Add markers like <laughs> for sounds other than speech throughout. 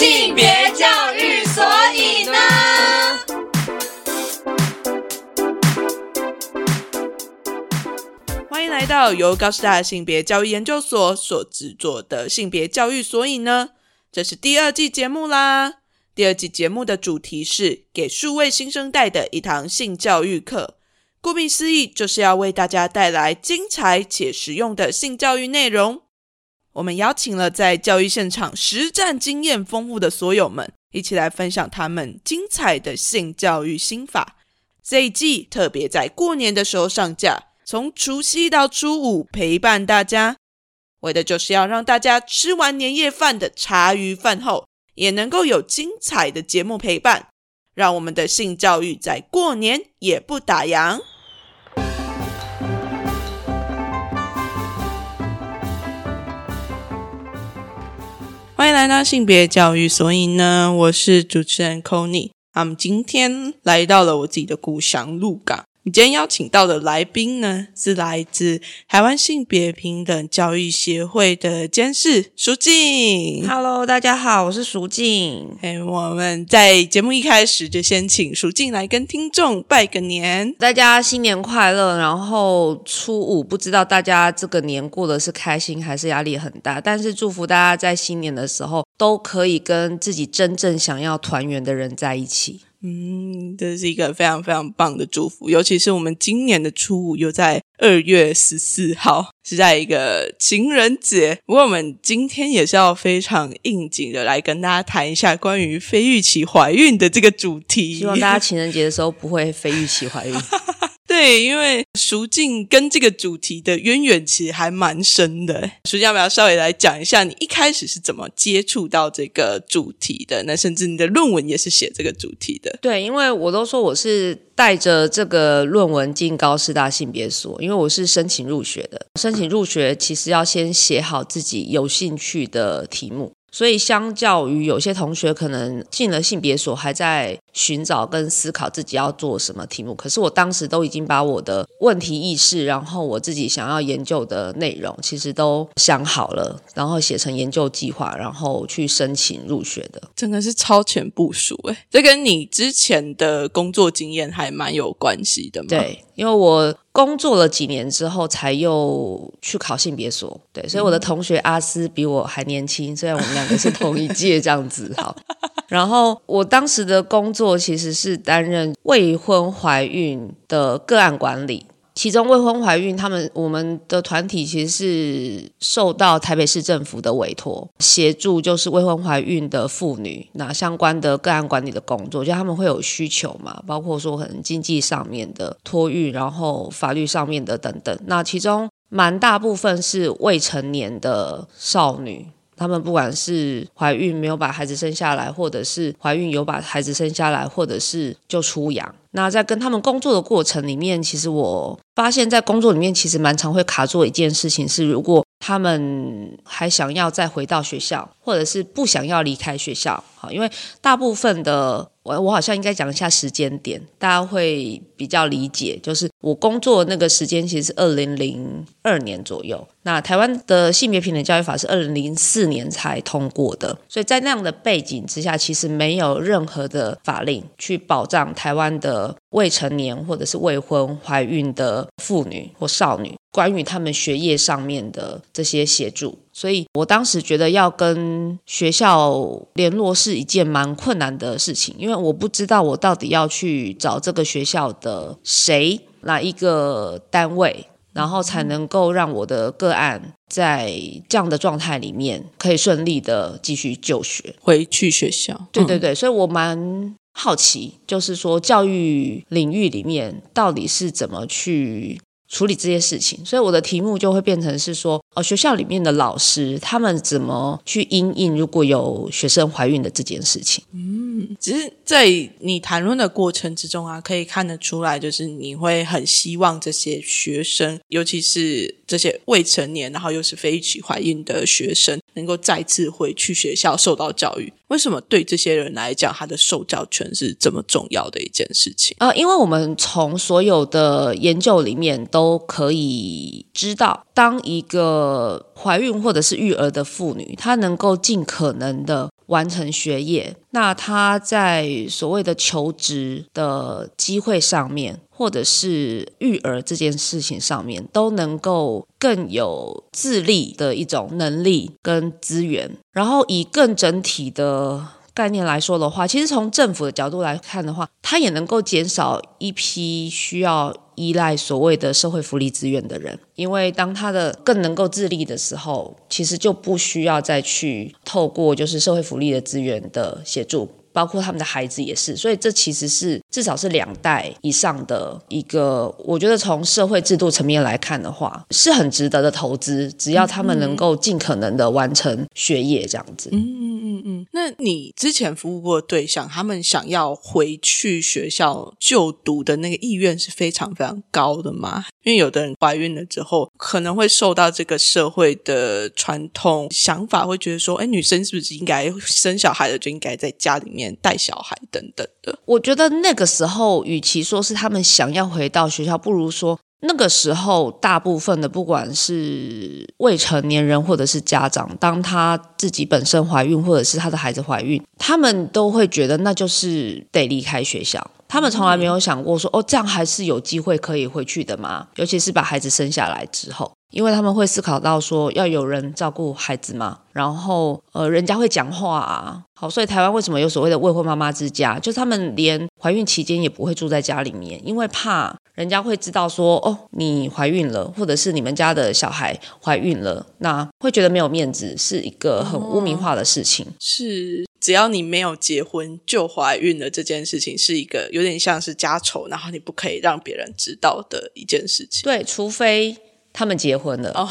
性别教育，所以呢？欢迎来到由高师大性别教育研究所所制作的性别教育，所以呢，这是第二季节目啦。第二季节目的主题是给数位新生代的一堂性教育课。顾名思义，就是要为大家带来精彩且实用的性教育内容。我们邀请了在教育现场实战经验丰富的所有们，一起来分享他们精彩的性教育心法。这一季特别在过年的时候上架，从除夕到初五陪伴大家，为的就是要让大家吃完年夜饭的茶余饭后，也能够有精彩的节目陪伴，让我们的性教育在过年也不打烊。欢迎来到性别教育，所以呢，我是主持人 c o n y 那么今天来到了我自己的故乡鹿港。你今天邀请到的来宾呢，是来自台湾性别平等教育协会的监事淑静。Hello，大家好，我是淑静。哎，我们在节目一开始就先请淑静来跟听众拜个年。大家新年快乐！然后初五，不知道大家这个年过的是开心还是压力很大，但是祝福大家在新年的时候都可以跟自己真正想要团圆的人在一起。嗯，这是一个非常非常棒的祝福，尤其是我们今年的初五又在二月十四号，是在一个情人节。不过我们今天也是要非常应景的来跟大家谈一下关于非预期怀孕的这个主题。希望大家情人节的时候不会非预期怀孕。<laughs> 对，因为淑静跟这个主题的渊源其实还蛮深的。淑静要不要稍微来讲一下，你一开始是怎么接触到这个主题的？那甚至你的论文也是写这个主题的。对，因为我都说我是带着这个论文进高师大性别所，因为我是申请入学的。申请入学其实要先写好自己有兴趣的题目。所以，相较于有些同学可能进了性别所，还在寻找跟思考自己要做什么题目，可是我当时都已经把我的问题意识，然后我自己想要研究的内容，其实都想好了，然后写成研究计划，然后去申请入学的。真的是超前部署诶，这跟你之前的工作经验还蛮有关系的嘛？对，因为我工作了几年之后，才又去考性别所。对，所以我的同学阿斯比我还年轻，虽然我们两个是同一届这样子。好，<laughs> 然后我当时的工作其实是担任未婚怀孕的个案管理。其中未婚怀孕，他们我们的团体其实是受到台北市政府的委托，协助就是未婚怀孕的妇女那相关的个案管理的工作，就他们会有需求嘛，包括说可能经济上面的托育，然后法律上面的等等。那其中蛮大部分是未成年的少女。他们不管是怀孕没有把孩子生下来，或者是怀孕有把孩子生下来，或者是就出洋。那在跟他们工作的过程里面，其实我发现，在工作里面其实蛮常会卡住一件事情是，如果他们还想要再回到学校，或者是不想要离开学校，好，因为大部分的我我好像应该讲一下时间点，大家会比较理解。就是我工作那个时间其实是二零零二年左右，那台湾的性别平等教育法是二零零四年才通过的，所以在那样的背景之下，其实没有任何的法令去保障台湾的未成年或者是未婚怀孕的妇女或少女。关于他们学业上面的这些协助，所以我当时觉得要跟学校联络是一件蛮困难的事情，因为我不知道我到底要去找这个学校的谁哪一个单位，然后才能够让我的个案在这样的状态里面可以顺利的继续就学，回去学校。对对对，所以我蛮。好奇，就是说教育领域里面到底是怎么去处理这些事情，所以我的题目就会变成是说，哦，学校里面的老师他们怎么去因应如果有学生怀孕的这件事情。只是在你谈论的过程之中啊，可以看得出来，就是你会很希望这些学生，尤其是这些未成年，然后又是非预期怀孕的学生，能够再次回去学校受到教育。为什么对这些人来讲，他的受教权是这么重要的一件事情？呃，因为我们从所有的研究里面都可以知道，当一个怀孕或者是育儿的妇女，她能够尽可能的完成学业，那他在所谓的求职的机会上面，或者是育儿这件事情上面，都能够更有自立的一种能力跟资源，然后以更整体的。概念来说的话，其实从政府的角度来看的话，它也能够减少一批需要依赖所谓的社会福利资源的人，因为当他的更能够自立的时候，其实就不需要再去透过就是社会福利的资源的协助。包括他们的孩子也是，所以这其实是至少是两代以上的一个，我觉得从社会制度层面来看的话，是很值得的投资。只要他们能够尽可能的完成学业，这样子。嗯嗯嗯。那你之前服务过的对象，他们想要回去学校就读的那个意愿是非常非常高的吗？因为有的人怀孕了之后，可能会受到这个社会的传统想法，会觉得说，哎，女生是不是应该生小孩了就应该在家里面。带小孩等等的，我觉得那个时候，与其说是他们想要回到学校，不如说那个时候，大部分的不管是未成年人或者是家长，当他自己本身怀孕，或者是他的孩子怀孕，他们都会觉得那就是得离开学校。他们从来没有想过说，哦，这样还是有机会可以回去的吗？尤其是把孩子生下来之后。因为他们会思考到说要有人照顾孩子嘛，然后呃，人家会讲话啊，好，所以台湾为什么有所谓的未婚妈妈之家？就是他们连怀孕期间也不会住在家里面，因为怕人家会知道说哦，你怀孕了，或者是你们家的小孩怀孕了，那会觉得没有面子，是一个很污名化的事情。是，只要你没有结婚就怀孕了，这件事情是一个有点像是家丑，然后你不可以让别人知道的一件事情。对，除非。他们结婚了哦，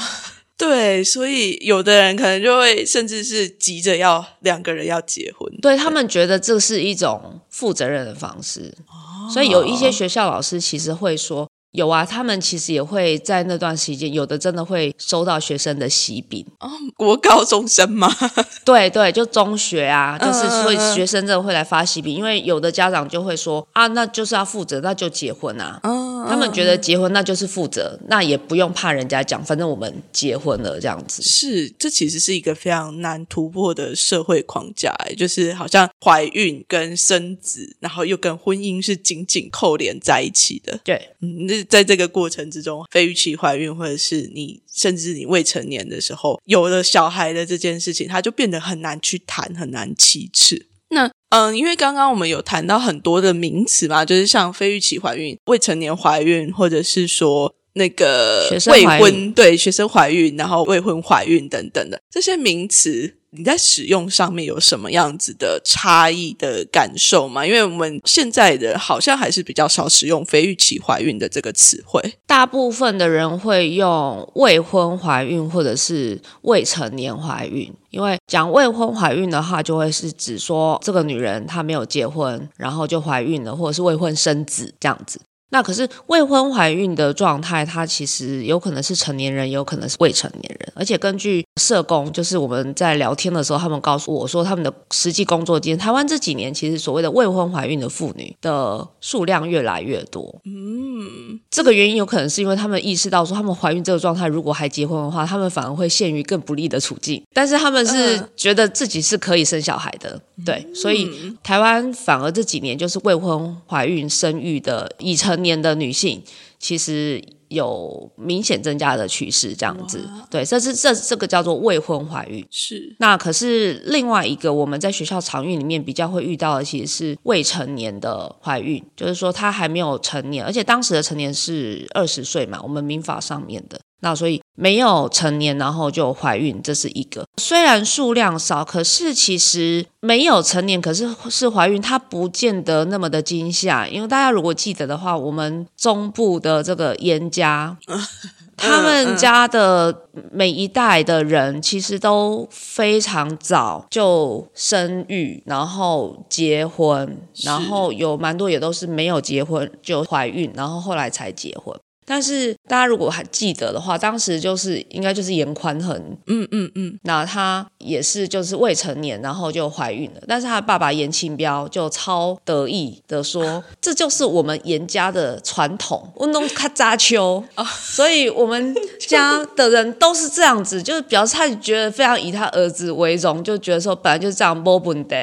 对，所以有的人可能就会甚至是急着要两个人要结婚，对他们觉得这是一种负责任的方式，哦所以有一些学校老师其实会说。有啊，他们其实也会在那段时间，有的真的会收到学生的喜饼哦。国高中生吗？<laughs> 对对，就中学啊，就是所以学生真的会来发喜饼，因为有的家长就会说啊，那就是要负责，那就结婚啊。他们觉得结婚那就是负责，那也不用怕人家讲，反正我们结婚了这样子。是，这其实是一个非常难突破的社会框架，就是好像怀孕跟生子，然后又跟婚姻是紧紧扣连在一起的。对，嗯，那。在这个过程之中，非预期怀孕，或者是你甚至你未成年的时候有了小孩的这件事情，它就变得很难去谈，很难启齿。那嗯，因为刚刚我们有谈到很多的名词嘛，就是像非预期怀孕、未成年怀孕，或者是说那个未婚对学生怀孕，然后未婚怀孕等等的这些名词。你在使用上面有什么样子的差异的感受吗？因为我们现在的好像还是比较少使用“非预期怀孕”的这个词汇，大部分的人会用未婚怀孕或者是未成年怀孕。因为讲未婚怀孕的话，就会是指说这个女人她没有结婚，然后就怀孕了，或者是未婚生子这样子。那可是未婚怀孕的状态，它其实有可能是成年人，也有可能是未成年人。而且根据社工，就是我们在聊天的时候，他们告诉我说，他们的实际工作经验，台湾这几年其实所谓的未婚怀孕的妇女的数量越来越多。嗯，这个原因有可能是因为他们意识到说，他们怀孕这个状态，如果还结婚的话，他们反而会陷于更不利的处境。但是他们是觉得自己是可以生小孩的，对，所以台湾反而这几年就是未婚怀孕生育的已成。年的女性其实有明显增加的趋势，这样子，对，这是这这个叫做未婚怀孕，是。那可是另外一个我们在学校常孕里面比较会遇到的，其实是未成年的怀孕，就是说她还没有成年，而且当时的成年是二十岁嘛，我们民法上面的。那所以没有成年，然后就怀孕，这是一个。虽然数量少，可是其实没有成年，可是是怀孕，它不见得那么的惊吓。因为大家如果记得的话，我们中部的这个严家，<laughs> 他们家的每一代的人其实都非常早就生育，然后结婚，然后有蛮多也都是没有结婚就怀孕，然后后来才结婚。但是大家如果还记得的话，当时就是应该就是严宽恒，嗯嗯嗯，那他也是就是未成年，然后就怀孕了，但是他爸爸严庆标就超得意的说，这就是我们严家的传统，运动卡扎丘，所以我们家的人都是这样子，<laughs> 就是表示他觉得非常以他儿子为荣，就觉得说本来就是这样，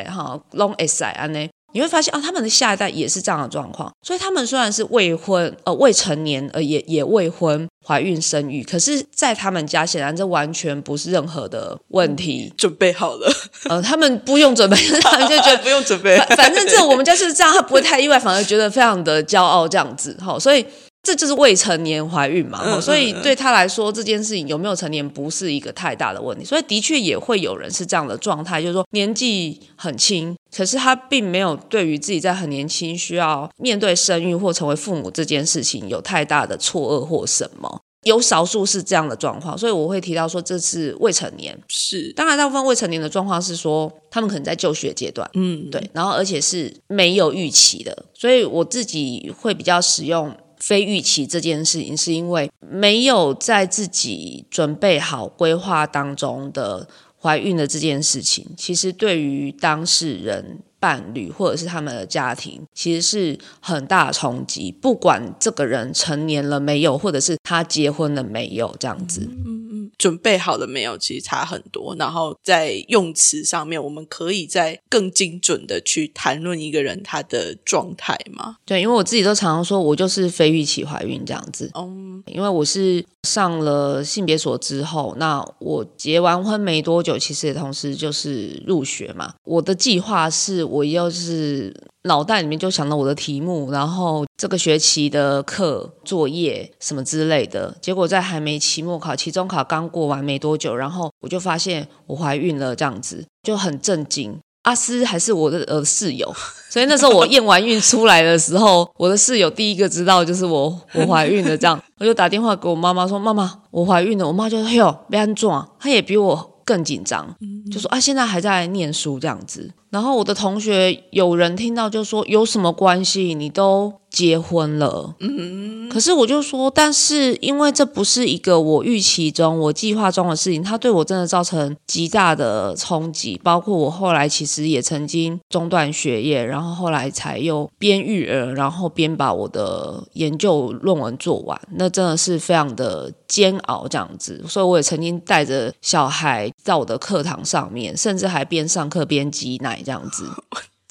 哈，long as I 安呢。你会发现啊，他们的下一代也是这样的状况，所以他们虽然是未婚呃未成年呃也也未婚怀孕生育，可是，在他们家显然这完全不是任何的问题，准备好了，呃，他们不用准备，<laughs> 他们就觉得不用准备，反反正这我们家是这样，他不会太意外，反而觉得非常的骄傲这样子，哈，所以。这就是未成年怀孕嘛，所以对他来说，这件事情有没有成年不是一个太大的问题。所以的确也会有人是这样的状态，就是说年纪很轻，可是他并没有对于自己在很年轻需要面对生育或成为父母这件事情有太大的错愕或什么。有少数是这样的状况，所以我会提到说这是未成年。是，当然大部分未成年的状况是说他们可能在就学阶段，嗯，对，然后而且是没有预期的，所以我自己会比较使用。非预期这件事情，是因为没有在自己准备好规划当中的怀孕的这件事情，其实对于当事人。伴侣或者是他们的家庭，其实是很大的冲击。不管这个人成年了没有，或者是他结婚了没有，这样子，嗯，准备好了没有，其实差很多。然后在用词上面，我们可以在更精准的去谈论一个人他的状态吗？对，因为我自己都常常说，我就是非预期怀孕这样子。嗯，因为我是上了性别所之后，那我结完婚没多久，其实也同时就是入学嘛。我的计划是。我又是脑袋里面就想到我的题目，然后这个学期的课作业什么之类的，结果在还没期末考、期中考刚过完没多久，然后我就发现我怀孕了，这样子就很震惊。阿斯还是我的呃室友，所以那时候我验完孕出来的时候，我的室友第一个知道就是我我怀孕了，这样我就打电话给我妈妈说：“妈妈，我怀孕了。”我妈就说：“哟，别安装。”她也比我更紧张，就说：“啊，现在还在念书这样子。”然后我的同学有人听到就说有什么关系？你都结婚了，嗯，可是我就说，但是因为这不是一个我预期中、我计划中的事情，它对我真的造成极大的冲击。包括我后来其实也曾经中断学业，然后后来才又边育儿，然后边把我的研究论文做完，那真的是非常的煎熬这样子。所以我也曾经带着小孩在我的课堂上面，甚至还边上课边挤奶。这样子，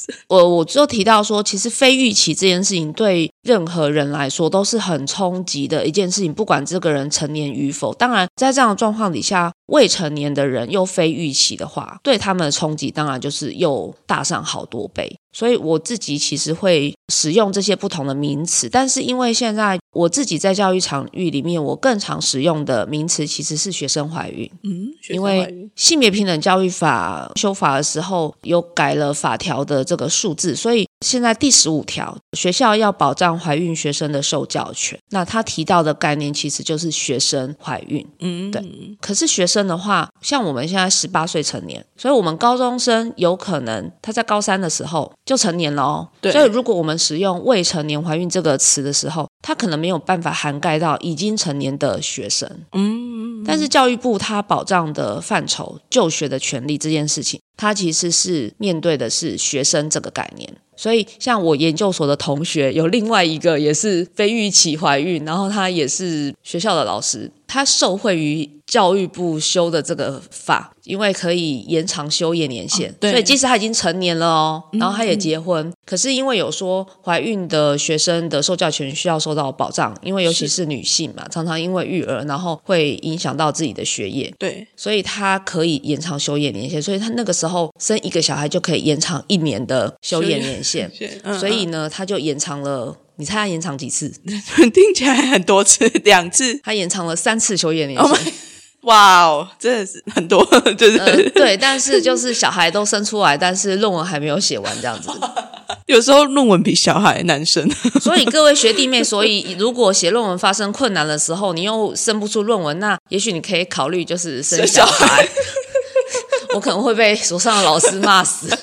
<laughs> 我我就提到说，其实非预期这件事情对任何人来说都是很冲击的一件事情，不管这个人成年与否。当然，在这样的状况底下，未成年的人又非预期的话，对他们的冲击当然就是又大上好多倍。所以我自己其实会使用这些不同的名词，但是因为现在我自己在教育场域里面，我更常使用的名词其实是学生怀孕。嗯，因为性别平等教育法修法的时候有改了法条的这个数字，所以现在第十五条，学校要保障怀孕学生的受教权。那他提到的概念其实就是学生怀孕。嗯，对。可是学生的话，像我们现在十八岁成年，所以我们高中生有可能他在高三的时候。就成年了哦，所以如果我们使用“未成年怀孕”这个词的时候，它可能没有办法涵盖到已经成年的学生。嗯，但是教育部它保障的范畴，就学的权利这件事情，它其实是面对的是学生这个概念。所以，像我研究所的同学，有另外一个也是非预期怀孕，然后他也是学校的老师，他受惠于教育部修的这个法。因为可以延长休业年限，所以即使他已经成年了哦，然后他也结婚，可是因为有说怀孕的学生的受教权需要受到保障，因为尤其是女性嘛，常常因为育儿，然后会影响到自己的学业，对，所以他可以延长休业年限，所以他那个时候生一个小孩就可以延长一年的休业年限，所以呢，他就延长了，你猜他延长几次？<laughs> 听起来很多次，两次，他延长了三次休业年限。哇哦，真的是很多，<laughs> 就是对，但是就是小孩都生出来，但是论文还没有写完这样子。<laughs> 有时候论文比小孩难生，所以各位学弟妹，所以如果写论文发生困难的时候，你又生不出论文，那也许你可以考虑就是生小孩。我可能会被所上的老师骂死。<laughs>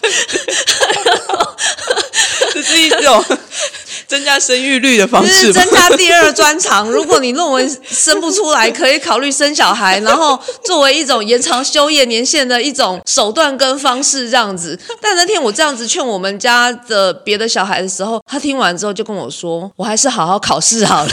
这是一种。增加生育率的方就是式增加第二专长。如果你论文生不出来，可以考虑生小孩，然后作为一种延长休业年限的一种手段跟方式，这样子。但那天我这样子劝我们家的别的小孩的时候，他听完之后就跟我说：“我还是好好考试好了。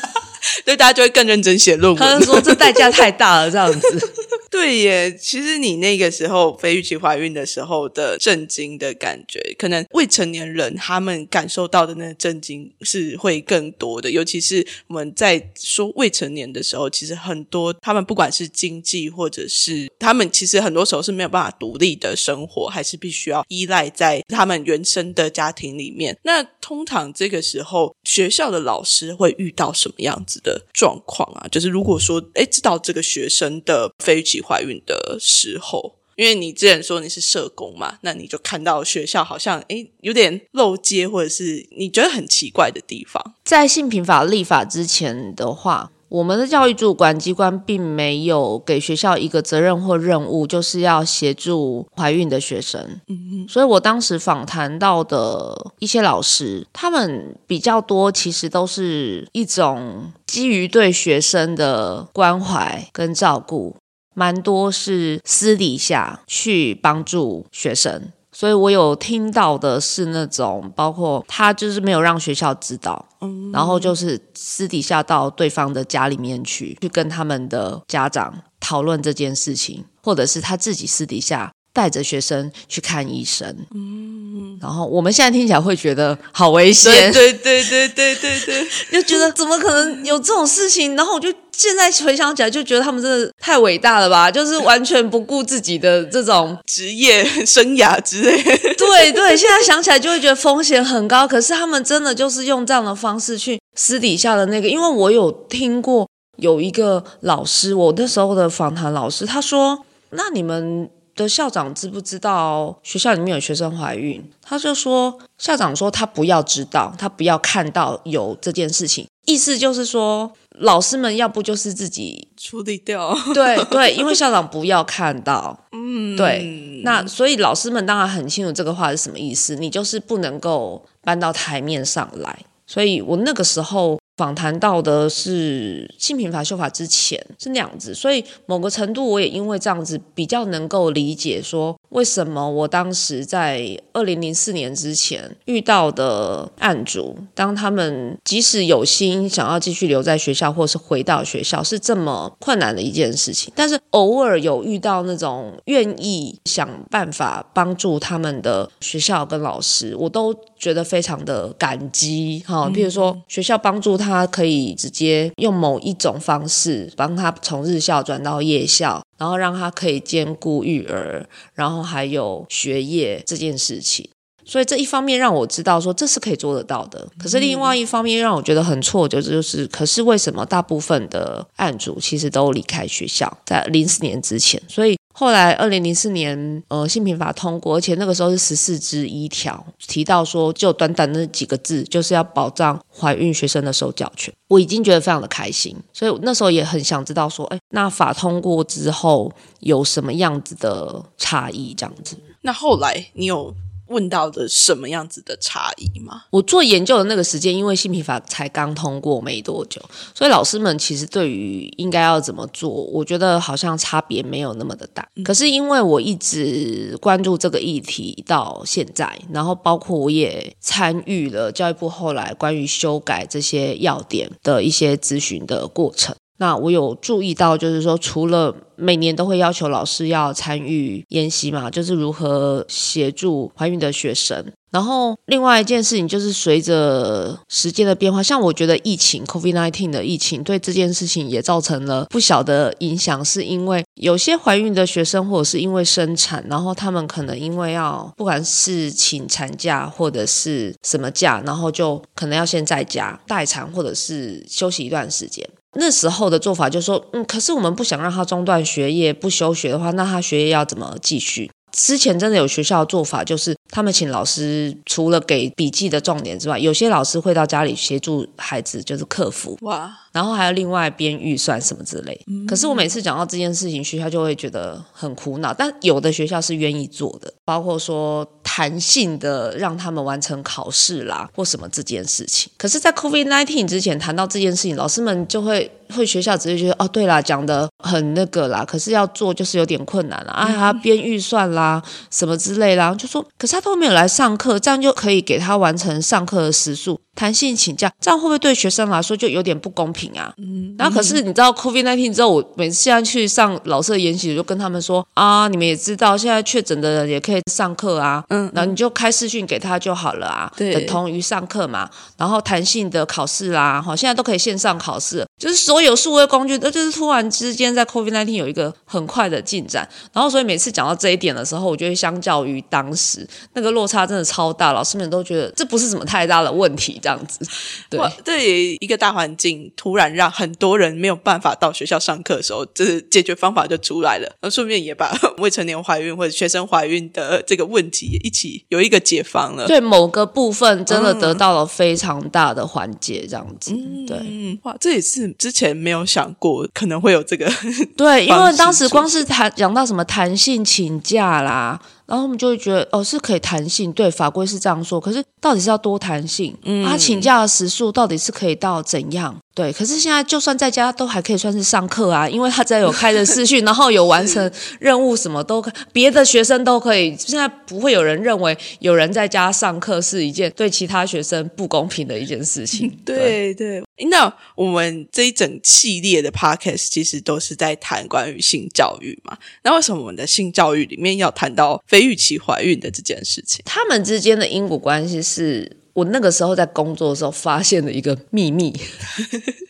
<laughs> 对大家就会更认真写论”文他就。说这代价太大了，这样子。对耶，其实你那个时候非预期怀孕的时候的震惊的感觉，可能未成年人他们感受到的那个震惊是会更多的。尤其是我们在说未成年的时候，其实很多他们不管是经济或者是他们其实很多时候是没有办法独立的生活，还是必须要依赖在他们原生的家庭里面。那通常这个时候，学校的老师会遇到什么样子的状况啊？就是如果说，哎，知道这个学生的非预期怀孕的时候，因为你之前说你是社工嘛，那你就看到学校好像哎有点漏接，或者是你觉得很奇怪的地方。在性平法立法之前的话，我们的教育主管机关并没有给学校一个责任或任务，就是要协助怀孕的学生。嗯所以我当时访谈到的一些老师，他们比较多，其实都是一种基于对学生的关怀跟照顾，蛮多是私底下去帮助学生。所以我有听到的是那种，包括他就是没有让学校知道，然后就是私底下到对方的家里面去，去跟他们的家长讨论这件事情，或者是他自己私底下带着学生去看医生。嗯，然后我们现在听起来会觉得好危险，对对对对对对，<laughs> 就觉得怎么可能有这种事情？然后我就现在回想起来，就觉得他们真的太伟大了吧，<laughs> 就是完全不顾自己的这种职业生涯之类的。<laughs> 对对，现在想起来就会觉得风险很高，可是他们真的就是用这样的方式去私底下的那个，因为我有听过有一个老师，我那时候的访谈老师，他说：“那你们的校长知不知道学校里面有学生怀孕？”他就说，校长说他不要知道，他不要看到有这件事情，意思就是说，老师们要不就是自己处理掉，对对，因为校长不要看到，<laughs> 嗯，对，那所以老师们当然很清楚这个话是什么意思，你就是不能够搬到台面上来。所以我那个时候访谈到的是性平法修法之前是那样子，所以某个程度我也因为这样子比较能够理解说为什么我当时在二零零四年之前遇到的案主，当他们即使有心想要继续留在学校或是回到学校是这么困难的一件事情，但是偶尔有遇到那种愿意想办法帮助他们的学校跟老师，我都觉得非常的感激哈。譬如说学校帮助他他可以直接用某一种方式帮他从日校转到夜校，然后让他可以兼顾育儿，然后还有学业这件事情。所以这一方面让我知道说这是可以做得到的，可是另外一方面让我觉得很挫折，就是可是为什么大部分的案主其实都离开学校，在零四年之前，所以后来二零零四年呃性平法通过，而且那个时候是十四之一条提到说，就短短那几个字，就是要保障怀孕学生的受教权，我已经觉得非常的开心，所以那时候也很想知道说，哎，那法通过之后有什么样子的差异？这样子。那后来你有问到的什么样子的差异吗？我做研究的那个时间，因为性平法才刚通过没多久，所以老师们其实对于应该要怎么做，我觉得好像差别没有那么的大。可是因为我一直关注这个议题到现在，然后包括我也参与了教育部后来关于修改这些要点的一些咨询的过程。那我有注意到，就是说，除了每年都会要求老师要参与研习嘛，就是如何协助怀孕的学生。然后另外一件事情就是，随着时间的变化，像我觉得疫情 （COVID-19） 的疫情对这件事情也造成了不小的影响，是因为有些怀孕的学生或者是因为生产，然后他们可能因为要不管是请产假或者是什么假，然后就可能要先在家待产或者是休息一段时间。那时候的做法就是说，嗯，可是我们不想让他中断学业，不休学的话，那他学业要怎么继续？之前真的有学校做法，就是他们请老师除了给笔记的重点之外，有些老师会到家里协助孩子，就是克服。哇，然后还有另外编预算什么之类。可是我每次讲到这件事情，学校就会觉得很苦恼。但有的学校是愿意做的，包括说弹性的让他们完成考试啦，或什么这件事情。可是，在 COVID nineteen 之前谈到这件事情，老师们就会会学校直接觉得哦，对啦，讲的很那个啦，可是要做就是有点困难了啊，还要编预算啦，什么之类啦，就说可是他都没有来上课，这样就可以给他完成上课的时数。弹性请假，这样会不会对学生来说就有点不公平啊？嗯，然后可是你知道 COVID nineteen 之后，我每次现在去上老师的研习，我就跟他们说啊，你们也知道，现在确诊的人也可以上课啊，嗯，然后你就开视讯给他就好了啊，等同于上课嘛。然后弹性的考试啦，哈，现在都可以线上考试，就是所有数位工具，那就是突然之间在 COVID nineteen 有一个很快的进展。然后所以每次讲到这一点的时候，我觉得相较于当时那个落差真的超大，老师们都觉得这不是什么太大的问题，这样子。对，哇，这一个大环境突然让很多人没有办法到学校上课的时候，这解决方法就出来了。那顺便也把 <laughs> 未成年怀孕或者学生怀孕的这个问题一起有一个解放了。对某个部分真的得到了非常大的缓解，这样子。对嗯，哇，这也是之前没有想过可能会有这个。<laughs> 对，因为当时光是谈讲到什么弹性请假啦。然后我们就会觉得，哦，是可以弹性，对，法规是这样说。可是到底是要多弹性？嗯，他请假的时数到底是可以到怎样？对，可是现在就算在家都还可以算是上课啊，因为他只要有开着视讯，然后有完成任务，什么都可，别的学生都可以。现在不会有人认为有人在家上课是一件对其他学生不公平的一件事情。对对，诶那我们这一整系列的 podcast 其实都是在谈关于性教育嘛。那为什么我们的性教育里面要谈到非预期怀孕的这件事情？他们之间的因果关系是我那个时候在工作的时候发现的一个秘密。<laughs>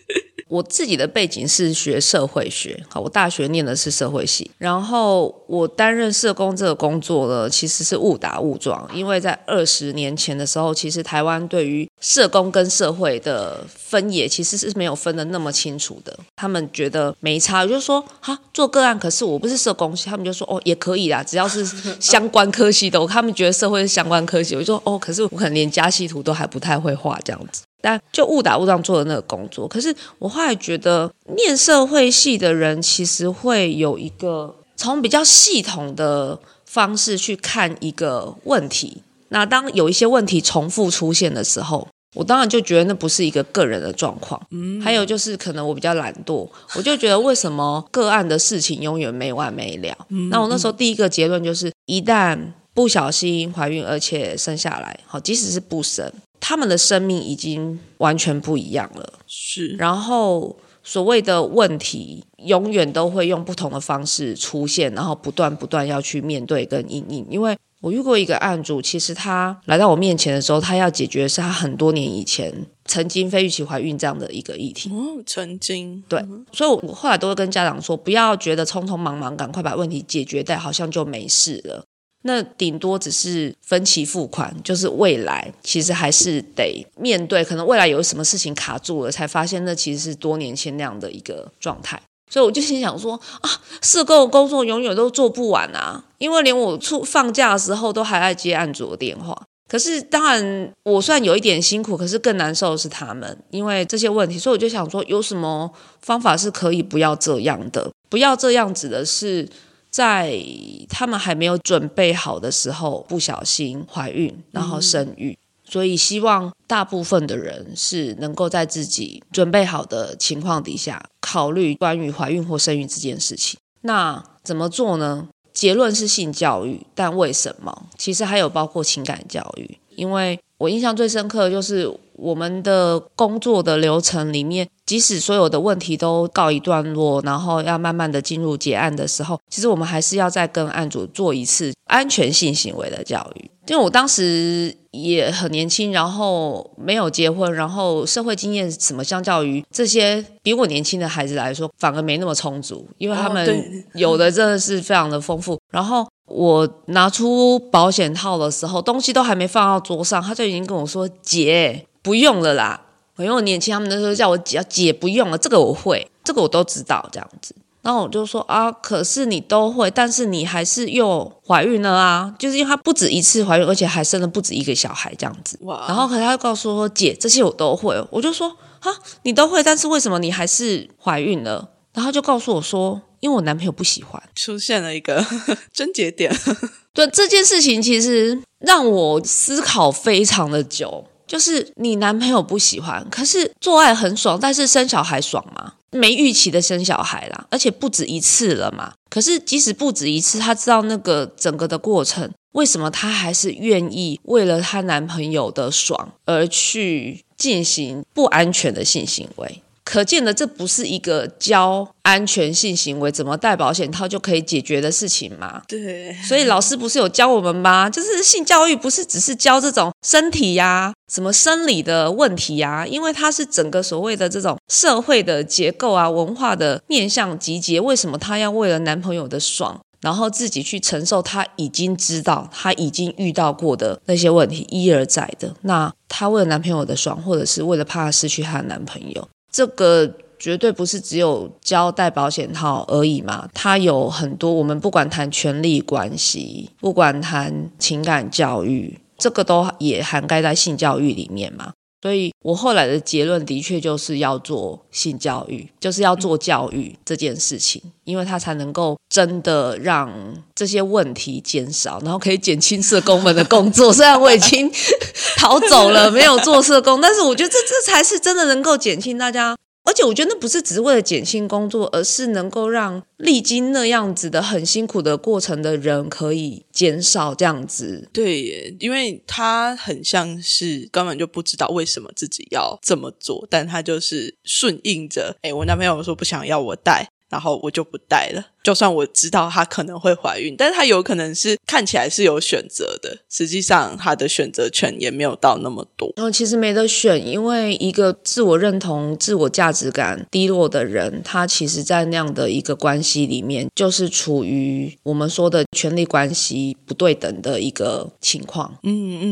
我自己的背景是学社会学，好，我大学念的是社会系，然后我担任社工这个工作呢，其实是误打误撞，因为在二十年前的时候，其实台湾对于社工跟社会的分野其实是没有分的那么清楚的，他们觉得没差，就是说哈做个案，可是我不是社工系，他们就说哦也可以啦，只要是相关科系的，他们觉得社会是相关科系，我就说哦，可是我可能连加系图都还不太会画这样子。但就误打误撞做的那个工作，可是我后来觉得，念社会系的人其实会有一个从比较系统的方式去看一个问题。那当有一些问题重复出现的时候，我当然就觉得那不是一个个人的状况。嗯，还有就是可能我比较懒惰，我就觉得为什么个案的事情永远没完没了？那我那时候第一个结论就是，一旦不小心怀孕，而且生下来，好，即使是不生，他们的生命已经完全不一样了。是，然后所谓的问题，永远都会用不同的方式出现，然后不断不断要去面对跟应应。因为我遇过一个案主，其实他来到我面前的时候，他要解决的是他很多年以前曾经非预期怀孕这样的一个议题。哦，曾经对，所以我后来都会跟家长说，不要觉得匆匆忙忙，赶快把问题解决掉，好像就没事了。那顶多只是分期付款，就是未来其实还是得面对，可能未来有什么事情卡住了，才发现那其实是多年前那样的一个状态。所以我就心想说啊，社工工作永远都做不完啊，因为连我出放假的时候都还在接案主的电话。可是当然，我虽然有一点辛苦，可是更难受的是他们，因为这些问题，所以我就想说，有什么方法是可以不要这样的？不要这样子的是。在他们还没有准备好的时候，不小心怀孕，然后生育，所以希望大部分的人是能够在自己准备好的情况底下，考虑关于怀孕或生育这件事情。那怎么做呢？结论是性教育，但为什么？其实还有包括情感教育，因为我印象最深刻的就是我们的工作的流程里面，即使所有的问题都告一段落，然后要慢慢的进入结案的时候，其实我们还是要再跟案主做一次安全性行为的教育。因为我当时也很年轻，然后没有结婚，然后社会经验什么，相较于这些比我年轻的孩子来说，反而没那么充足，因为他们 <laughs> 有的真的是非常的丰富。然后我拿出保险套的时候，东西都还没放到桌上，他就已经跟我说：“姐，不用了啦。”因为我年轻，他们那时候叫我姐，姐不用了，这个我会，这个我都知道，这样子。然后我就说啊，可是你都会，但是你还是又怀孕了啊，就是因为她不止一次怀孕，而且还生了不止一个小孩这样子。哇然后可是他就告诉我说，姐，这些我都会，我就说啊，你都会，但是为什么你还是怀孕了？然后就告诉我说，因为我男朋友不喜欢。出现了一个 <laughs> 症结点。<laughs> 对这件事情，其实让我思考非常的久。就是你男朋友不喜欢，可是做爱很爽，但是生小孩爽吗？没预期的生小孩啦，而且不止一次了嘛。可是即使不止一次，她知道那个整个的过程，为什么她还是愿意为了她男朋友的爽而去进行不安全的性行为？可见的，这不是一个教安全性行为怎么戴保险套就可以解决的事情嘛？对，所以老师不是有教我们吗？就是性教育不是只是教这种身体呀、什么生理的问题呀，因为它是整个所谓的这种社会的结构啊、文化的面向集结。为什么她要为了男朋友的爽，然后自己去承受她已经知道、她已经遇到过的那些问题，一而再的？那她为了男朋友的爽，或者是为了怕失去她的男朋友？这个绝对不是只有交代保险套而已嘛，它有很多。我们不管谈权力关系，不管谈情感教育，这个都也涵盖在性教育里面嘛。所以我后来的结论的确就是要做性教育，就是要做教育这件事情，因为它才能够真的让这些问题减少，然后可以减轻社工们的工作。<laughs> 虽然我已经 <laughs> 逃走了，没有做社工，但是我觉得这这才是真的能够减轻大家。而且我觉得那不是只是为了减轻工作，而是能够让历经那样子的很辛苦的过程的人可以减少这样子。对耶，因为他很像是根本就不知道为什么自己要这么做，但他就是顺应着。哎，我男朋友说不想要我带。然后我就不带了。就算我知道她可能会怀孕，但是她有可能是看起来是有选择的，实际上她的选择权也没有到那么多。然后，其实没得选，因为一个自我认同、自我价值感低落的人，他其实在那样的一个关系里面，就是处于我们说的权力关系不对等的一个情况。嗯嗯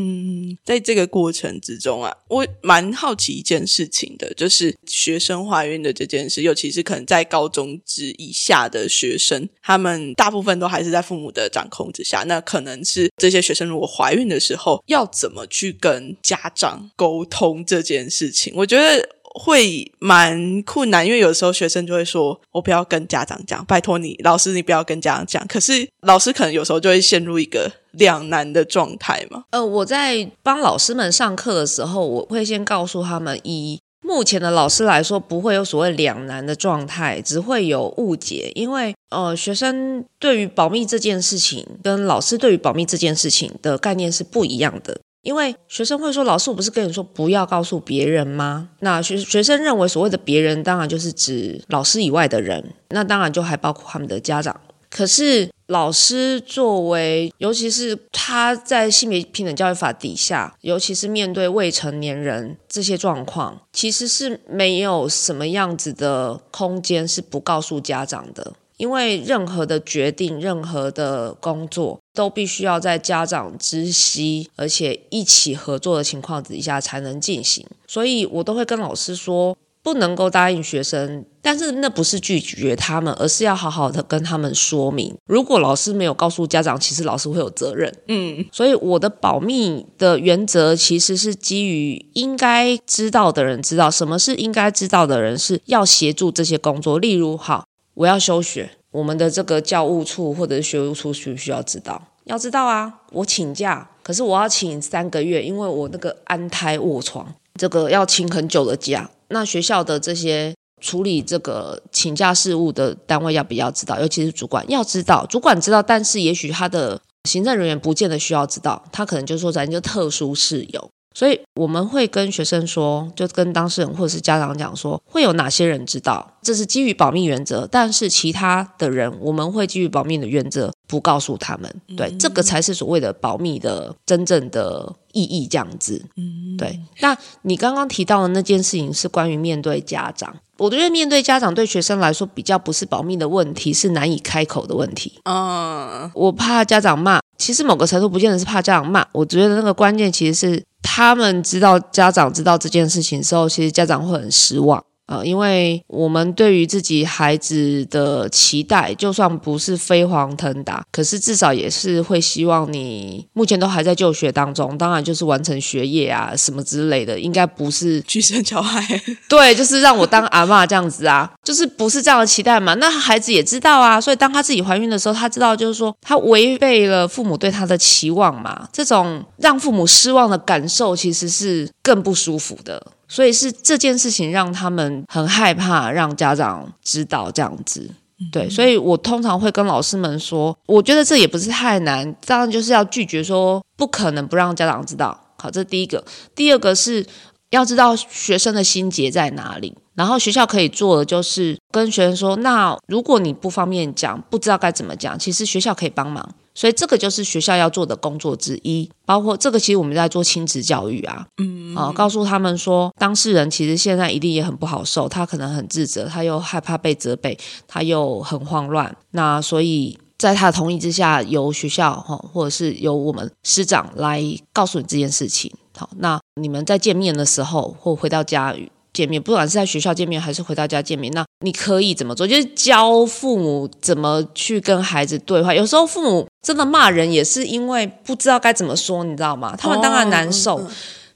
嗯，在这个过程之中啊，我蛮好奇一件事情的，就是学生怀孕的这件事，尤其是可能在高中。之以下的学生，他们大部分都还是在父母的掌控之下。那可能是这些学生如果怀孕的时候，要怎么去跟家长沟通这件事情？我觉得会蛮困难，因为有时候学生就会说：“我不要跟家长讲，拜托你，老师你不要跟家长讲。”可是老师可能有时候就会陷入一个两难的状态嘛。呃，我在帮老师们上课的时候，我会先告诉他们一。目前的老师来说，不会有所谓两难的状态，只会有误解。因为呃，学生对于保密这件事情，跟老师对于保密这件事情的概念是不一样的。因为学生会说：“老师，我不是跟你说不要告诉别人吗？”那学学生认为所谓的别人，当然就是指老师以外的人，那当然就还包括他们的家长。可是。老师作为，尤其是他在性别平等教育法底下，尤其是面对未成年人这些状况，其实是没有什么样子的空间是不告诉家长的，因为任何的决定、任何的工作，都必须要在家长知悉，而且一起合作的情况底下才能进行，所以我都会跟老师说。不能够答应学生，但是那不是拒绝他们，而是要好好的跟他们说明。如果老师没有告诉家长，其实老师会有责任。嗯，所以我的保密的原则其实是基于应该知道的人知道什么是应该知道的人是要协助这些工作。例如，好，我要休学，我们的这个教务处或者是学务处需不需要知道？要知道啊，我请假，可是我要请三个月，因为我那个安胎卧床，这个要请很久的假。那学校的这些处理这个请假事务的单位要不要知道？尤其是主管要知道，主管知道，但是也许他的行政人员不见得需要知道，他可能就说咱就特殊事由。所以我们会跟学生说，就跟当事人或者是家长讲说，会有哪些人知道，这是基于保密原则，但是其他的人我们会基于保密的原则不告诉他们。对，这个才是所谓的保密的真正的意义，这样子。嗯，对。那你刚刚提到的那件事情是关于面对家长，我觉得面对家长对学生来说比较不是保密的问题，是难以开口的问题。嗯，我怕家长骂，其实某个程度不见得是怕家长骂，我觉得那个关键其实是。他们知道家长知道这件事情之后，其实家长会很失望。呃，因为我们对于自己孩子的期待，就算不是飞黄腾达，可是至少也是会希望你目前都还在就学当中，当然就是完成学业啊什么之类的，应该不是 <laughs> 去生小孩。对，就是让我当阿妈这样子啊，就是不是这样的期待嘛？那孩子也知道啊，所以当他自己怀孕的时候，他知道就是说他违背了父母对他的期望嘛，这种让父母失望的感受其实是更不舒服的。所以是这件事情让他们很害怕，让家长知道这样子。对，所以我通常会跟老师们说，我觉得这也不是太难，当然就是要拒绝说不可能不让家长知道。好，这是第一个。第二个是要知道学生的心结在哪里，然后学校可以做的就是跟学生说，那如果你不方便讲，不知道该怎么讲，其实学校可以帮忙。所以这个就是学校要做的工作之一，包括这个其实我们在做亲子教育啊，嗯啊，告诉他们说，当事人其实现在一定也很不好受，他可能很自责，他又害怕被责备，他又很慌乱。那所以在他的同意之下，由学校哈，或者是由我们师长来告诉你这件事情。好，那你们在见面的时候或回到家。见面，不管是在学校见面还是回到家见面，那你可以怎么做？就是教父母怎么去跟孩子对话。有时候父母真的骂人，也是因为不知道该怎么说，你知道吗？他们当然难受，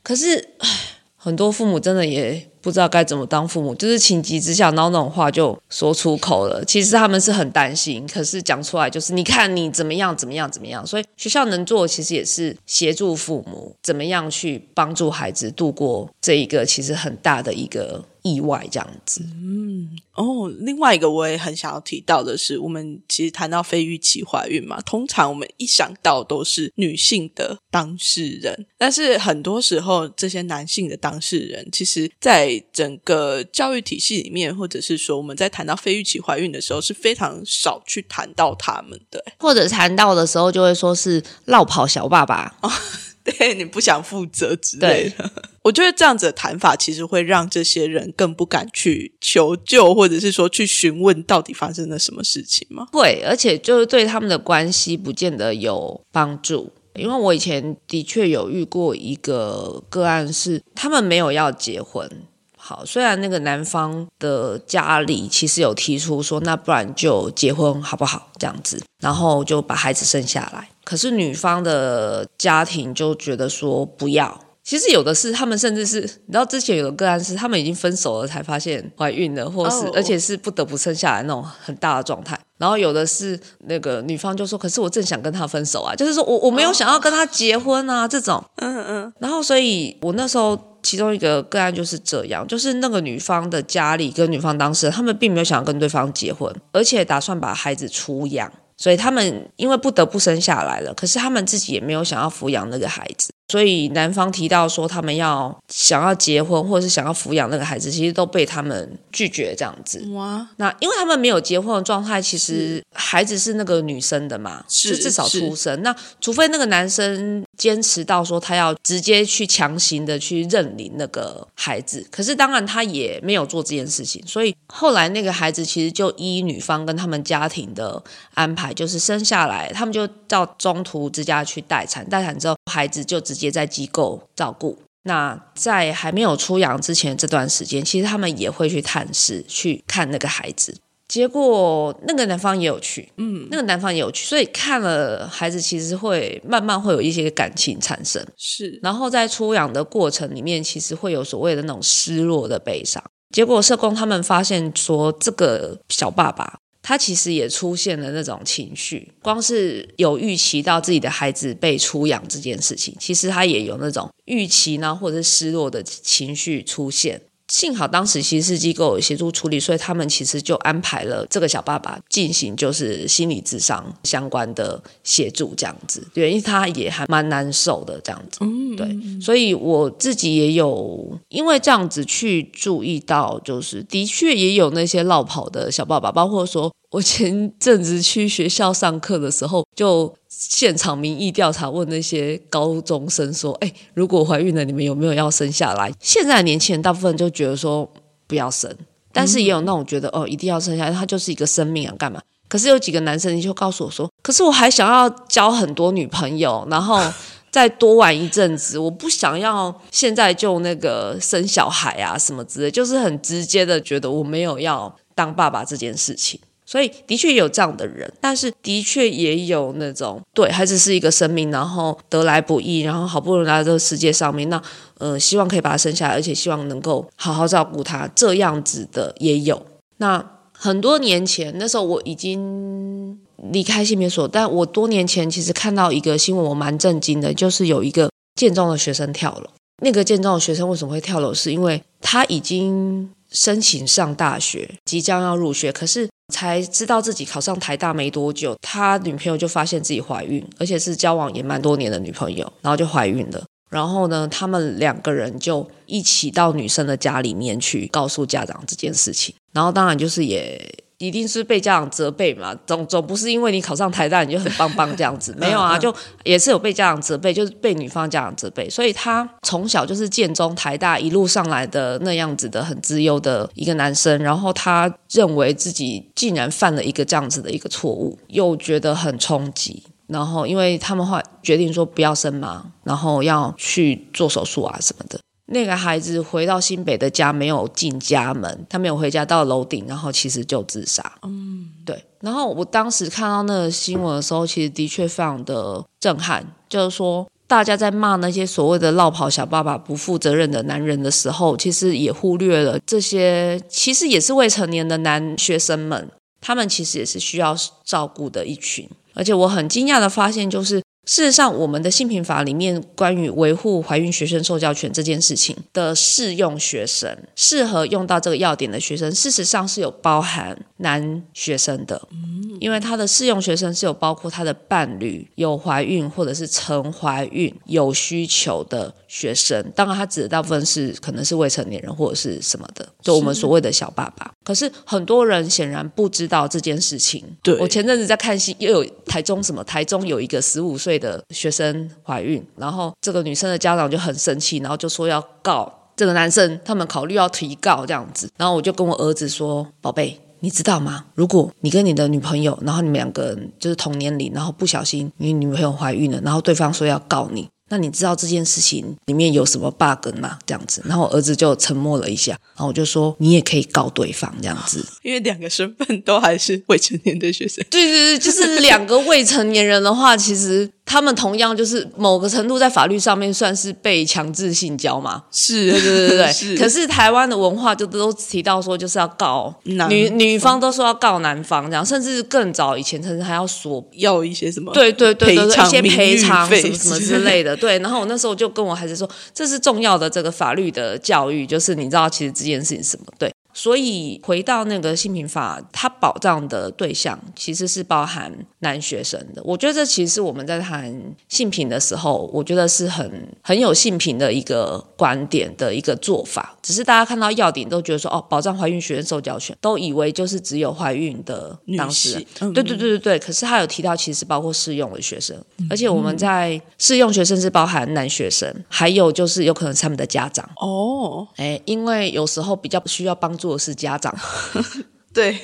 可是很多父母真的也。不知道该怎么当父母，就是情急之下，然后那种话就说出口了。其实他们是很担心，可是讲出来就是你看你怎么样怎么样怎么样。所以学校能做，其实也是协助父母怎么样去帮助孩子度过这一个其实很大的一个。意外这样子，嗯，哦，另外一个我也很想要提到的是，我们其实谈到非预期怀孕嘛，通常我们一想到都是女性的当事人，但是很多时候这些男性的当事人，其实在整个教育体系里面，或者是说我们在谈到非预期怀孕的时候，是非常少去谈到他们的，或者谈到的时候就会说是绕跑小爸爸。<laughs> 对你不想负责之类的，我觉得这样子的谈法其实会让这些人更不敢去求救，或者是说去询问到底发生了什么事情吗？对，而且就是对他们的关系不见得有帮助。因为我以前的确有遇过一个个案，是他们没有要结婚。好，虽然那个男方的家里其实有提出说，那不然就结婚好不好？这样子，然后就把孩子生下来。可是女方的家庭就觉得说不要。其实有的是，他们甚至是，你知道之前有个个案是，他们已经分手了才发现怀孕了，或是而且是不得不生下来那种很大的状态。然后有的是那个女方就说，可是我正想跟他分手啊，就是说我我没有想要跟他结婚啊这种。嗯嗯。然后所以我那时候其中一个个案就是这样，就是那个女方的家里跟女方当事人，他们并没有想要跟对方结婚，而且打算把孩子出养。所以他们因为不得不生下来了，可是他们自己也没有想要抚养那个孩子。所以男方提到说他们要想要结婚，或者是想要抚养那个孩子，其实都被他们拒绝这样子。哇！那因为他们没有结婚的状态，其实孩子是那个女生的嘛，是至少出生。那除非那个男生坚持到说他要直接去强行的去认领那个孩子，可是当然他也没有做这件事情。所以后来那个孩子其实就依女方跟他们家庭的安排，就是生下来，他们就到中途之家去待产，待产之后孩子就直接。也在机构照顾。那在还没有出养之前这段时间，其实他们也会去探视，去看那个孩子。结果那个男方也有去，嗯，那个男方也有去，所以看了孩子，其实会慢慢会有一些感情产生。是，然后在出养的过程里面，其实会有所谓的那种失落的悲伤。结果社工他们发现说，这个小爸爸。他其实也出现了那种情绪，光是有预期到自己的孩子被出养这件事情，其实他也有那种预期呢，或者是失落的情绪出现。幸好当时其实是机构有协助处理，所以他们其实就安排了这个小爸爸进行就是心理智商相关的协助，这样子，对，因为他也还蛮难受的这样子，对，所以我自己也有因为这样子去注意到，就是的确也有那些落跑的小爸爸，包括说。我前阵子去学校上课的时候，就现场民意调查问那些高中生说：“哎，如果怀孕了，你们有没有要生下来？”现在的年轻人大部分就觉得说不要生，但是也有那种觉得哦一定要生下来，他就是一个生命啊，干嘛？可是有几个男生就告诉我说：“可是我还想要交很多女朋友，然后再多玩一阵子，我不想要现在就那个生小孩啊什么之类，就是很直接的觉得我没有要当爸爸这件事情。所以的确有这样的人，但是的确也有那种对孩子是一个生命，然后得来不易，然后好不容易来到这个世界上面，那呃希望可以把他生下来，而且希望能够好好照顾他，这样子的也有。那很多年前，那时候我已经离开性别所，但我多年前其实看到一个新闻，我蛮震惊的，就是有一个健壮的学生跳楼。那个健壮的学生为什么会跳楼？是因为他已经申请上大学，即将要入学，可是。才知道自己考上台大没多久，他女朋友就发现自己怀孕，而且是交往也蛮多年的女朋友，然后就怀孕了。然后呢，他们两个人就一起到女生的家里面去告诉家长这件事情，然后当然就是也。一定是被家长责备嘛？总总不是因为你考上台大你就很棒棒这样子，<laughs> 没有啊，就也是有被家长责备，就是被女方家长责备。所以他从小就是建中、台大一路上来的那样子的很自由的一个男生，然后他认为自己竟然犯了一个这样子的一个错误，又觉得很冲击。然后因为他们会决定说不要生嘛，然后要去做手术啊什么的。那个孩子回到新北的家，没有进家门，他没有回家，到楼顶，然后其实就自杀。嗯，对。然后我当时看到那个新闻的时候，其实的确非常的震撼，就是说大家在骂那些所谓的“落跑小爸爸”不负责任的男人的时候，其实也忽略了这些其实也是未成年的男学生们，他们其实也是需要照顾的一群。而且我很惊讶的发现，就是。事实上，我们的性平法里面关于维护怀孕学生受教权这件事情的适用学生，适合用到这个要点的学生，事实上是有包含男学生的，因为他的适用学生是有包括他的伴侣有怀孕或者是曾怀孕有需求的学生。当然，他指的大部分是可能是未成年人或者是什么的，就我们所谓的小爸爸。可是很多人显然不知道这件事情。对我前阵子在看戏，又有台中什么？台中有一个十五岁。的学生怀孕，然后这个女生的家长就很生气，然后就说要告这个男生，他们考虑要提告这样子。然后我就跟我儿子说：“宝贝，你知道吗？如果你跟你的女朋友，然后你们两个人就是同年龄，然后不小心你女朋友怀孕了，然后对方说要告你。”那你知道这件事情里面有什么 bug 吗？这样子，然后我儿子就沉默了一下，然后我就说你也可以告对方这样子，<laughs> 因为两个身份都还是未成年的学生。对对对，就是两个未成年人的话，其实。他们同样就是某个程度在法律上面算是被强制性交嘛？是，对对对对。可是台湾的文化就都提到说就是要告女女方都说要告男方这样，甚至更早以前甚至还要索要一些什么？对对对对对，一些赔偿什么什么之类的。对，然后我那时候就跟我孩子说，这是重要的这个法律的教育，就是你知道其实这件事情什么对。所以回到那个性平法，它保障的对象其实是包含男学生的。我觉得这其实是我们在谈性平的时候，我觉得是很很有性平的一个观点的一个做法。只是大家看到要点都觉得说，哦，保障怀孕学生受教权，都以为就是只有怀孕的当事人。对对对对对。可是他有提到，其实包括适用的学生，而且我们在适用学生是包含男学生，还有就是有可能是他们的家长。哦，哎，因为有时候比较需要帮。做的是家长，<laughs> 对，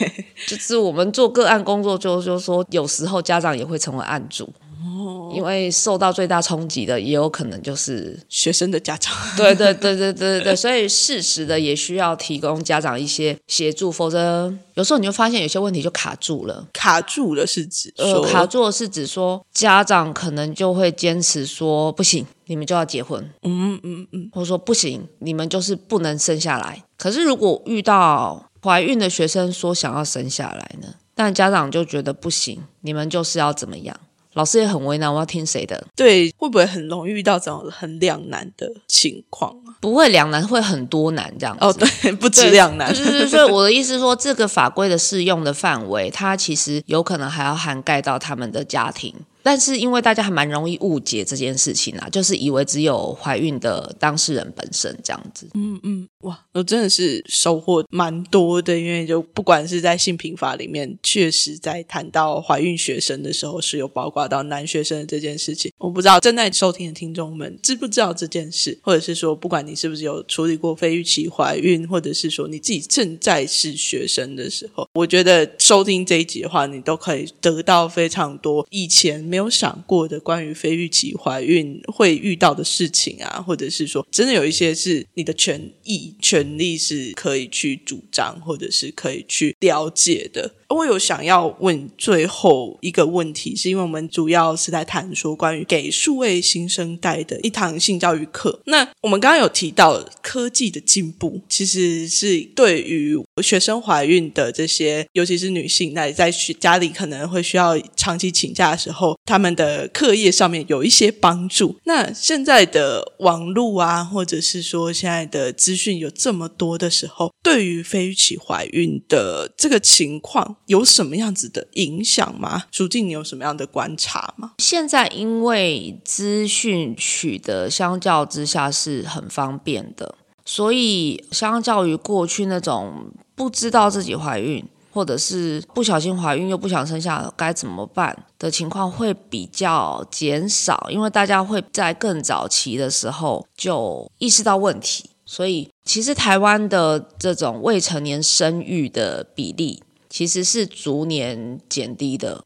就是我们做个案工作，就就说有时候家长也会成为案主。哦，因为受到最大冲击的也有可能就是学生的家长，对对对对对对对，所以适时的也需要提供家长一些协助，否则有时候你就发现有些问题就卡住了。卡住了是指呃，卡住了是指说家长可能就会坚持说不行，你们就要结婚，嗯嗯嗯，或者说不行，你们就是不能生下来。可是如果遇到怀孕的学生说想要生下来呢，但家长就觉得不行，你们就是要怎么样？老师也很为难，我要听谁的？对，会不会很容易遇到这种很两难的情况啊？不会两难，会很多难这样子。哦，对，<laughs> 不止两难。<laughs> 所以我的意思是说，这个法规的适用的范围，它其实有可能还要涵盖到他们的家庭。但是因为大家还蛮容易误解这件事情啦，就是以为只有怀孕的当事人本身这样子。嗯嗯，哇，我真的是收获蛮多的，因为就不管是在性平法里面，确实在谈到怀孕学生的时候，是有包括到男学生的这件事情。我不知道正在收听的听众们知不知道这件事，或者是说，不管你是不是有处理过非预期怀孕，或者是说你自己正在是学生的时候，我觉得收听这一集的话，你都可以得到非常多以前没。有想过的关于非预期怀孕会遇到的事情啊，或者是说真的有一些是你的权益、权利是可以去主张，或者是可以去了解的。我有想要问最后一个问题，是因为我们主要是在谈说关于给数位新生代的一堂性教育课。那我们刚刚有提到科技的进步，其实是对于学生怀孕的这些，尤其是女性，那在家里可能会需要长期请假的时候，他们的课业上面有一些帮助。那现在的网络啊，或者是说现在的资讯有这么多的时候，对于非预期怀孕的这个情况。有什么样子的影响吗？舒静，你有什么样的观察吗？现在因为资讯取得相较之下是很方便的，所以相较于过去那种不知道自己怀孕，或者是不小心怀孕又不想生下该怎么办的情况会比较减少，因为大家会在更早期的时候就意识到问题，所以其实台湾的这种未成年生育的比例。其实是逐年减低的，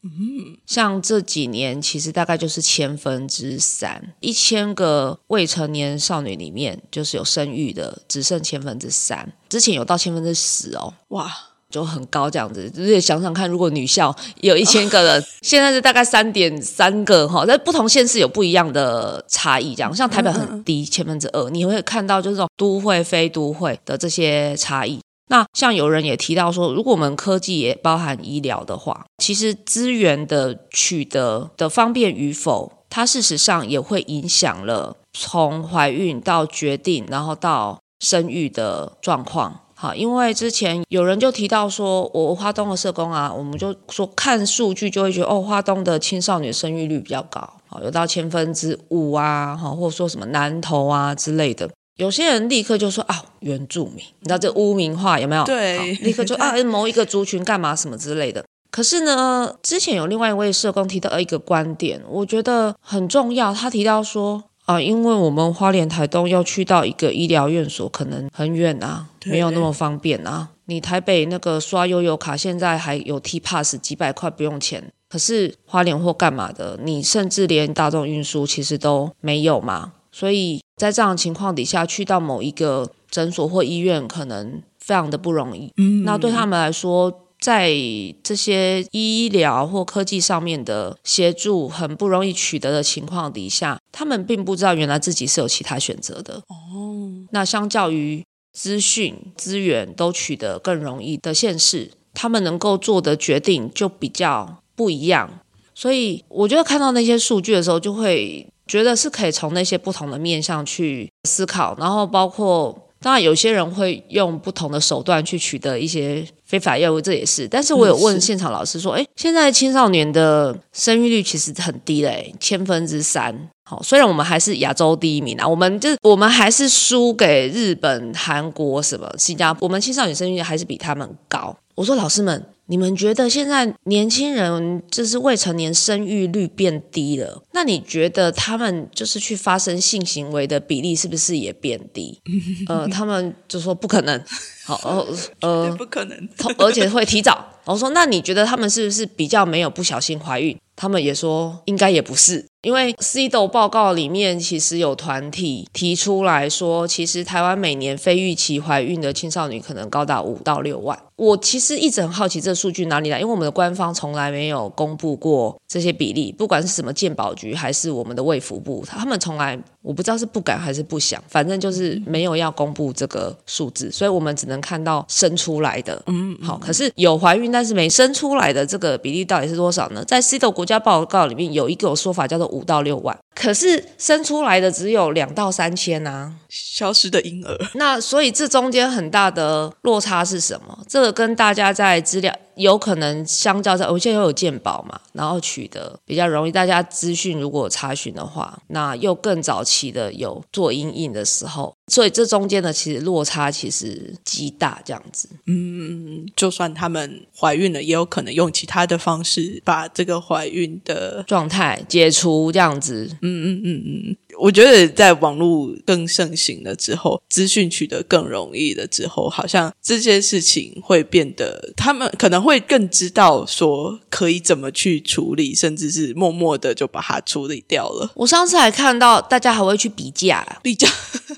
像这几年，其实大概就是千分之三，一千个未成年少女里面，就是有生育的，只剩千分之三。之前有到千分之十哦，哇，就很高这样子。就是想想看，如果女校有一千个人，<laughs> 现在是大概三点三个哈，在不同县市有不一样的差异。这样，像台北很低，千分之二，你会看到就是这种都会非都会的这些差异。那像有人也提到说，如果我们科技也包含医疗的话，其实资源的取得的方便与否，它事实上也会影响了从怀孕到决定，然后到生育的状况。好，因为之前有人就提到说，我花东的社工啊，我们就说看数据就会觉得，哦，花东的青少年生育率比较高，好，有到千分之五啊，好，或者说什么南投啊之类的。有些人立刻就说啊，原住民，你知道这污名化有没有？对，立刻就啊，某一个族群干嘛什么之类的。可是呢，之前有另外一位社工提到一个观点，我觉得很重要。他提到说啊，因为我们花莲台东要去到一个医疗院所，可能很远啊，没有那么方便啊。你台北那个刷悠游卡，现在还有 T Pass 几百块不用钱，可是花莲或干嘛的，你甚至连大众运输其实都没有嘛。所以在这样的情况底下，去到某一个诊所或医院，可能非常的不容易。嗯，那对他们来说，在这些医疗或科技上面的协助很不容易取得的情况底下，他们并不知道原来自己是有其他选择的。哦，那相较于资讯资源都取得更容易的现实，他们能够做的决定就比较不一样。所以，我觉得看到那些数据的时候，就会。觉得是可以从那些不同的面向去思考，然后包括当然有些人会用不同的手段去取得一些非法药物，这也是。但是我有问现场老师说，哎，现在青少年的生育率其实很低嘞，千分之三。好，虽然我们还是亚洲第一名啊，我们就我们还是输给日本、韩国什么新加坡，我们青少年生育率还是比他们高。我说老师们。你们觉得现在年轻人就是未成年生育率变低了？那你觉得他们就是去发生性行为的比例是不是也变低？<laughs> 呃，他们就说不可能。好，呃，不可能，而且会提早。我说，那你觉得他们是不是比较没有不小心怀孕？他们也说应该也不是。因为 CDO 报告里面其实有团体提出来说，其实台湾每年非预期怀孕的青少年可能高达五到六万。我其实一直很好奇这数据哪里来，因为我们的官方从来没有公布过这些比例，不管是什么健保局还是我们的卫福部，他们从来我不知道是不敢还是不想，反正就是没有要公布这个数字，所以我们只能看到生出来的。嗯，好，可是有怀孕但是没生出来的这个比例到底是多少呢？在 CDO 国家报告里面有一个说法叫做。五到六万，可是生出来的只有两到三千啊，消失的婴儿。那所以这中间很大的落差是什么？这个跟大家在资料。有可能相较在，我现在又有鉴宝嘛，然后取得比较容易。大家资讯如果查询的话，那又更早期的有做阴影的时候，所以这中间的其实落差其实极大，这样子。嗯，就算他们怀孕了，也有可能用其他的方式把这个怀孕的状态解除，这样子。嗯嗯嗯嗯。我觉得在网络更盛行了之后，资讯取得更容易了之后，好像这些事情会变得，他们可能会更知道说可以怎么去处理，甚至是默默的就把它处理掉了。我上次还看到大家还会去比价比价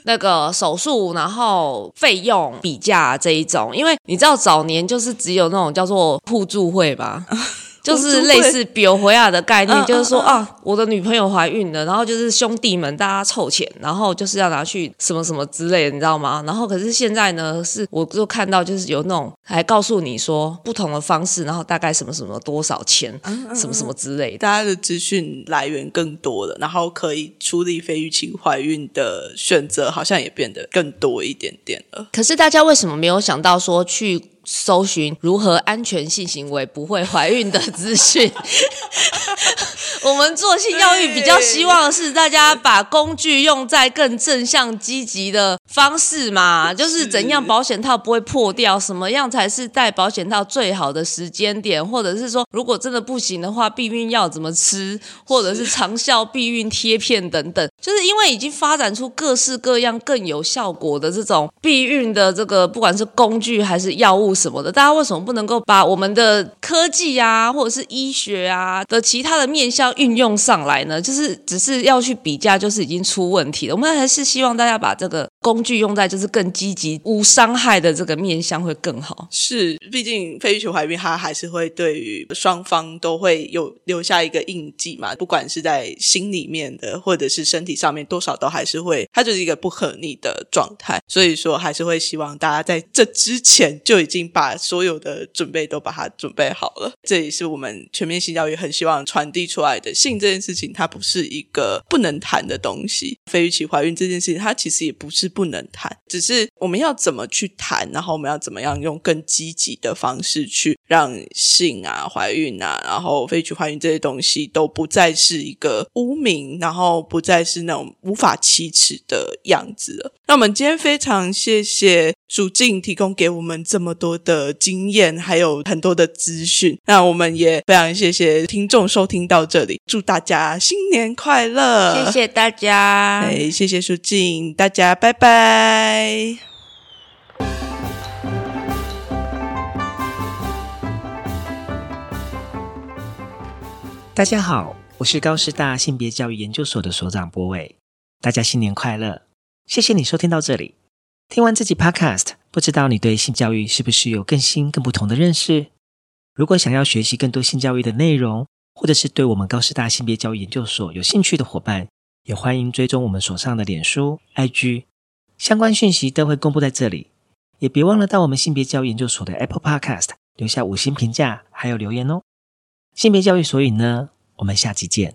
那个手术，然后费用比价这一种，因为你知道早年就是只有那种叫做互助会吧。就是类似比回亚的概念，就是说啊，我的女朋友怀孕了，然后就是兄弟们大家凑钱，然后就是要拿去什么什么之类的，你知道吗？然后可是现在呢，是我就看到就是有那种还告诉你说不同的方式，然后大概什么什么多少钱，什么什么之类的，大家的资讯来源更多了，然后可以处理非预期怀孕的选择好像也变得更多一点点了。可是大家为什么没有想到说去？搜寻如何安全性行为不会怀孕的资讯。我们做性教育比较希望是大家把工具用在更正向积极的方式嘛，就是怎样保险套不会破掉，什么样才是戴保险套最好的时间点，或者是说如果真的不行的话，避孕药怎么吃，或者是长效避孕贴片等等，就是因为已经发展出各式各样更有效果的这种避孕的这个不管是工具还是药物什么的，大家为什么不能够把我们的科技啊，或者是医学啊的其他的面向？运用上来呢，就是只是要去比价，就是已经出问题了。我们还是希望大家把这个工具用在就是更积极、无伤害的这个面向会更好。是，毕竟非预期怀孕，它还是会对于双方都会有留下一个印记嘛。不管是在心里面的，或者是身体上面，多少都还是会，它就是一个不可逆的状态。所以说，还是会希望大家在这之前就已经把所有的准备都把它准备好了。这也是我们全面性教育很希望传递出来。性这件事情，它不是一个不能谈的东西。非预期怀孕这件事情，它其实也不是不能谈，只是我们要怎么去谈，然后我们要怎么样用更积极的方式去让性啊、怀孕啊，然后非预期怀孕这些东西都不再是一个污名，然后不再是那种无法启齿的样子了。那我们今天非常谢谢蜀静提供给我们这么多的经验，还有很多的资讯。那我们也非常谢谢听众收听到这里，祝大家新年快乐！谢谢大家，哎，谢谢蜀静，大家拜拜。大家好，我是高师大性别教育研究所的所长波伟，大家新年快乐！谢谢你收听到这里。听完这集 Podcast，不知道你对性教育是不是有更新、更不同的认识？如果想要学习更多性教育的内容，或者是对我们高师大性别教育研究所有兴趣的伙伴，也欢迎追踪我们所上的脸书、IG，相关讯息都会公布在这里。也别忘了到我们性别教育研究所的 Apple Podcast 留下五星评价，还有留言哦。性别教育所以呢，我们下集见。